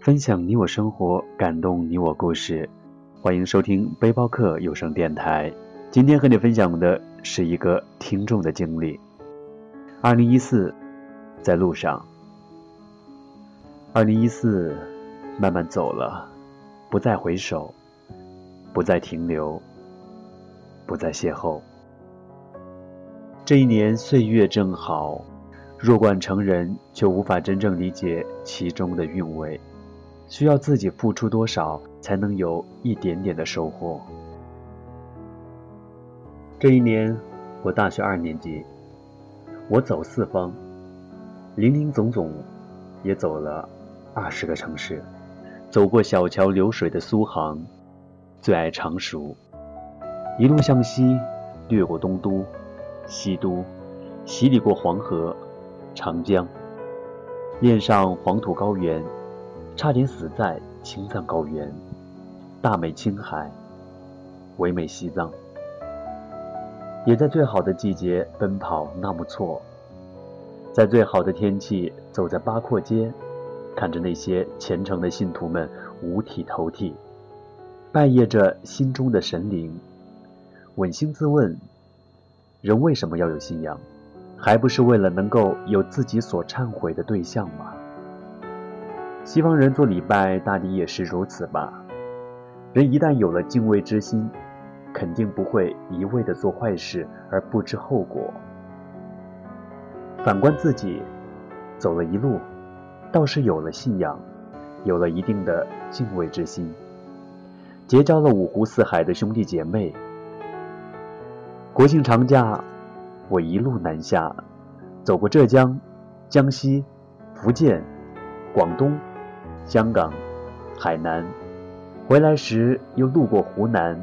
分享你我生活，感动你我故事。欢迎收听背包客有声电台。今天和你分享的是一个听众的经历。二零一四，在路上。二零一四，慢慢走了，不再回首，不再停留，不再邂逅。这一年岁月正好，弱冠成人，却无法真正理解其中的韵味。需要自己付出多少，才能有一点点的收获？这一年，我大学二年级，我走四方，林林总总，也走了二十个城市，走过小桥流水的苏杭，最爱常熟，一路向西，掠过东都、西都，洗礼过黄河、长江，恋上黄土高原。差点死在青藏高原，大美青海，唯美西藏，也在最好的季节奔跑纳木错，在最好的天气走在八廓街，看着那些虔诚的信徒们五体投地，拜谒着心中的神灵，扪心自问：人为什么要有信仰？还不是为了能够有自己所忏悔的对象吗？西方人做礼拜，大抵也是如此吧。人一旦有了敬畏之心，肯定不会一味的做坏事而不知后果。反观自己，走了一路，倒是有了信仰，有了一定的敬畏之心，结交了五湖四海的兄弟姐妹。国庆长假，我一路南下，走过浙江、江西、福建、广东。香港、海南，回来时又路过湖南、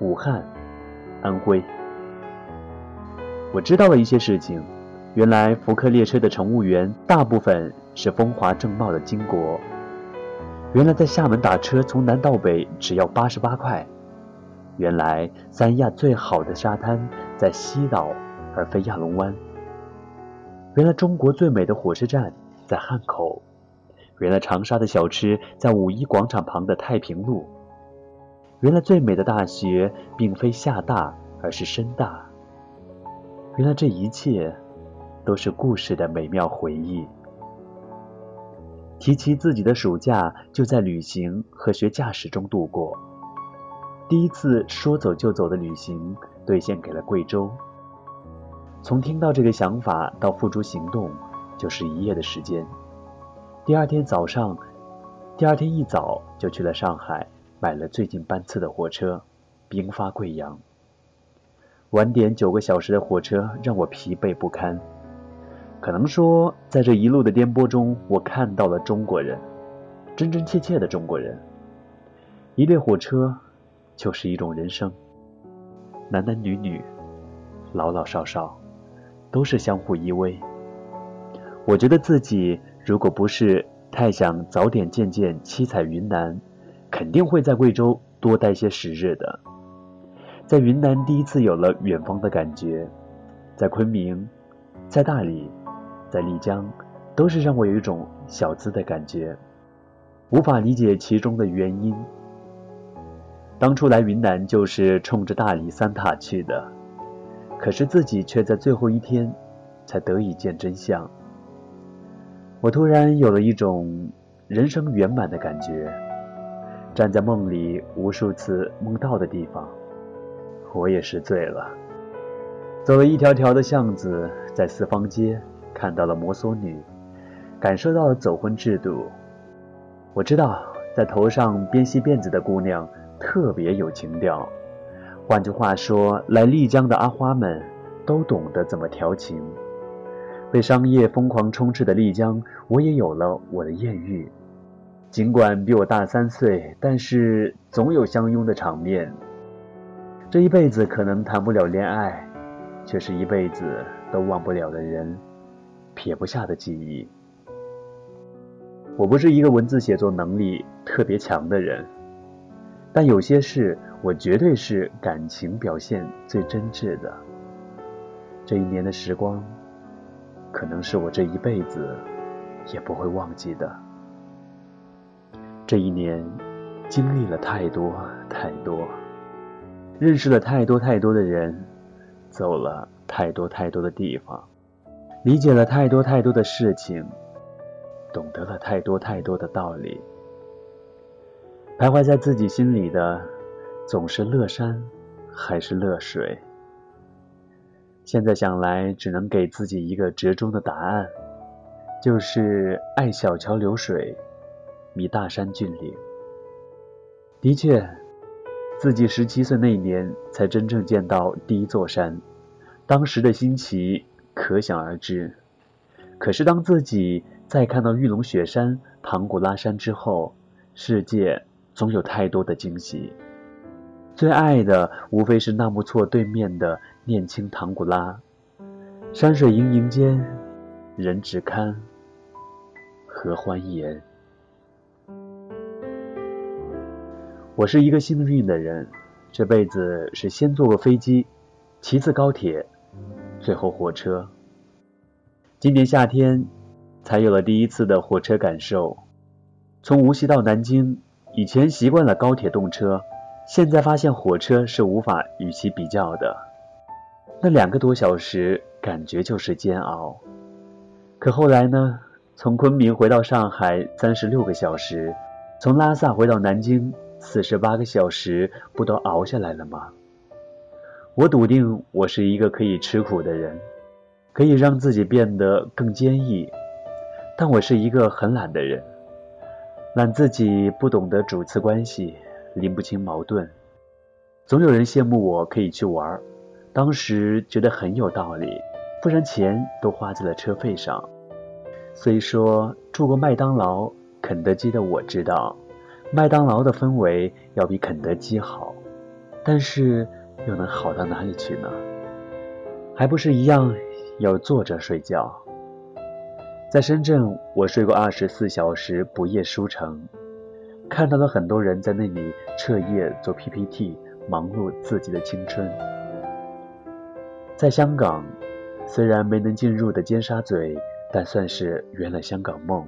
武汉、安徽。我知道了一些事情，原来福克列车的乘务员大部分是风华正茂的巾帼。原来在厦门打车从南到北只要八十八块。原来三亚最好的沙滩在西岛而非亚龙湾。原来中国最美的火车站在汉口。原来长沙的小吃在五一广场旁的太平路。原来最美的大学并非厦大，而是深大。原来这一切都是故事的美妙回忆。提起自己的暑假，就在旅行和学驾驶中度过。第一次说走就走的旅行，兑现给了贵州。从听到这个想法到付诸行动，就是一夜的时间。第二天早上，第二天一早就去了上海，买了最近班次的火车，兵发贵阳。晚点九个小时的火车让我疲惫不堪。可能说，在这一路的颠簸中，我看到了中国人，真真切切的中国人。一列火车，就是一种人生。男男女女，老老少少，都是相互依偎。我觉得自己。如果不是太想早点见见七彩云南，肯定会在贵州多待些时日的。在云南第一次有了远方的感觉，在昆明，在大理，在丽江，都是让我有一种小资的感觉，无法理解其中的原因。当初来云南就是冲着大理三塔去的，可是自己却在最后一天才得以见真相。我突然有了一种人生圆满的感觉，站在梦里无数次梦到的地方，我也是醉了。走了一条条的巷子，在四方街看到了摩梭女，感受到了走婚制度。我知道，在头上编细辫子的姑娘特别有情调。换句话说，来丽江的阿花们都懂得怎么调情。被商业疯狂充斥的丽江，我也有了我的艳遇。尽管比我大三岁，但是总有相拥的场面。这一辈子可能谈不了恋爱，却是一辈子都忘不了的人，撇不下的记忆。我不是一个文字写作能力特别强的人，但有些事我绝对是感情表现最真挚的。这一年的时光。可能是我这一辈子也不会忘记的。这一年，经历了太多太多，认识了太多太多的人，走了太多太多的地方，理解了太多太多的事情，懂得了太多太多的道理。徘徊在自己心里的，总是乐山还是乐水？现在想来，只能给自己一个折中的答案，就是爱小桥流水。迷大山峻岭，的确，自己十七岁那年才真正见到第一座山，当时的新奇可想而知。可是当自己再看到玉龙雪山、唐古拉山之后，世界总有太多的惊喜。最爱的无非是纳木错对面的念青唐古拉，山水盈盈间，人只堪合欢颜。我是一个幸运的人，这辈子是先坐过飞机，其次高铁，最后火车。今年夏天才有了第一次的火车感受。从无锡到南京，以前习惯了高铁动车，现在发现火车是无法与其比较的。那两个多小时，感觉就是煎熬。可后来呢？从昆明回到上海，三十六个小时；从拉萨回到南京。四十八个小时不都熬下来了吗？我笃定我是一个可以吃苦的人，可以让自己变得更坚毅。但我是一个很懒的人，懒自己不懂得主次关系，拎不清矛盾。总有人羡慕我可以去玩，当时觉得很有道理，不然钱都花在了车费上。虽说住过麦当劳、肯德基的我知道。麦当劳的氛围要比肯德基好，但是又能好到哪里去呢？还不是一样要坐着睡觉。在深圳，我睡过二十四小时不夜书城，看到了很多人在那里彻夜做 PPT，忙碌自己的青春。在香港，虽然没能进入的尖沙咀，但算是圆了香港梦。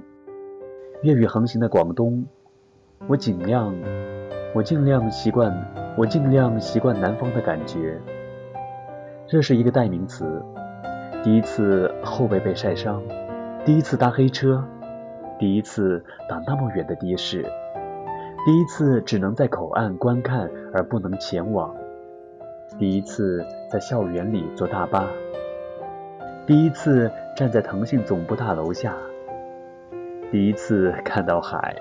粤语横行的广东。我尽量，我尽量习惯，我尽量习惯南方的感觉。这是一个代名词。第一次后背被晒伤，第一次搭黑车，第一次打那么远的的士，第一次只能在口岸观看而不能前往，第一次在校园里坐大巴，第一次站在腾讯总部大楼下，第一次看到海。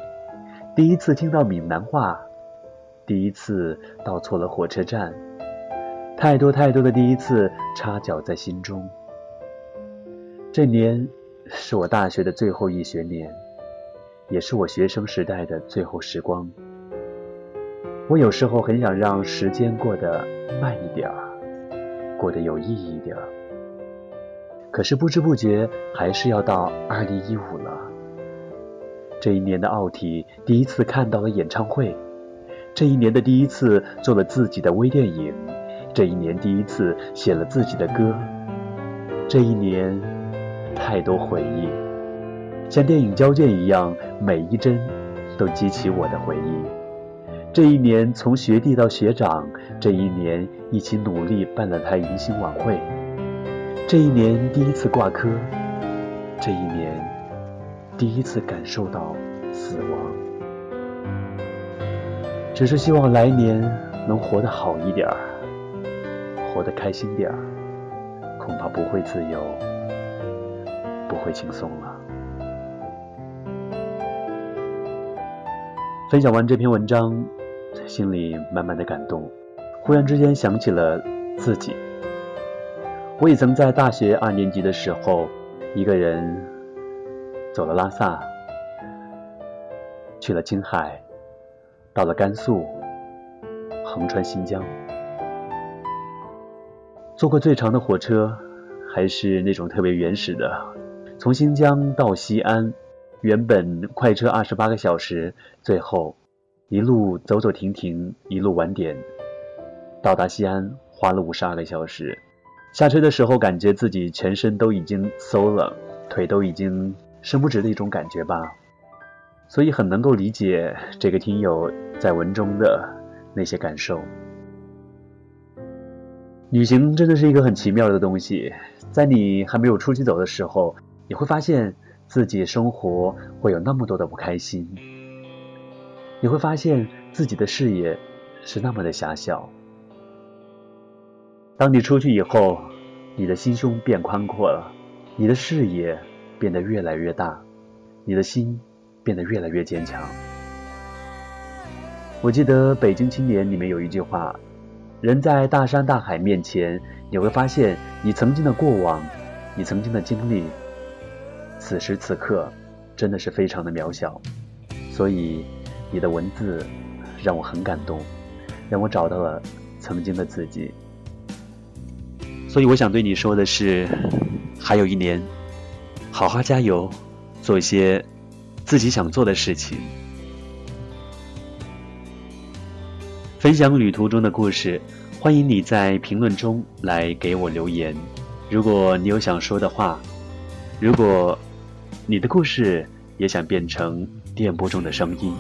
第一次听到闽南话，第一次到错了火车站，太多太多的第一次插脚在心中。这年是我大学的最后一学年，也是我学生时代的最后时光。我有时候很想让时间过得慢一点儿，过得有意义一点儿。可是不知不觉还是要到二零一五了。这一年的奥体，第一次看到了演唱会；这一年的第一次做了自己的微电影；这一年第一次写了自己的歌。这一年，太多回忆，像电影胶卷一样，每一帧都激起我的回忆。这一年，从学弟到学长；这一年，一起努力办了台迎新晚会；这一年，第一次挂科；这一年。第一次感受到死亡，只是希望来年能活得好一点儿，活得开心点儿，恐怕不会自由，不会轻松了。分享完这篇文章，心里满满的感动，忽然之间想起了自己。我也曾在大学二年级的时候，一个人。走了拉萨，去了青海，到了甘肃，横穿新疆，坐过最长的火车，还是那种特别原始的，从新疆到西安，原本快车二十八个小时，最后一路走走停停，一路晚点，到达西安花了五十二个小时。下车的时候，感觉自己全身都已经馊了，腿都已经。伸不直的一种感觉吧。所以很能够理解这个听友在文中的那些感受。旅行真的是一个很奇妙的东西，在你还没有出去走的时候，你会发现自己生活会有那么多的不开心，你会发现自己的视野是那么的狭小。当你出去以后，你的心胸变宽阔了，你的视野变得越来越大，你的心。变得越来越坚强。我记得《北京青年》里面有一句话：“人在大山大海面前，你会发现你曾经的过往，你曾经的经历，此时此刻真的是非常的渺小。”所以，你的文字让我很感动，让我找到了曾经的自己。所以，我想对你说的是：还有一年，好好加油，做一些。自己想做的事情，分享旅途中的故事，欢迎你在评论中来给我留言。如果你有想说的话，如果你的故事也想变成电波中的声音，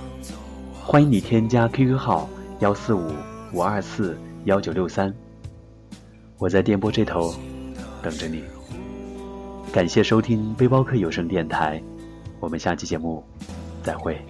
欢迎你添加 QQ 号幺四五五二四幺九六三，我在电波这头等着你。感谢收听背包客有声电台。我们下期节目再会。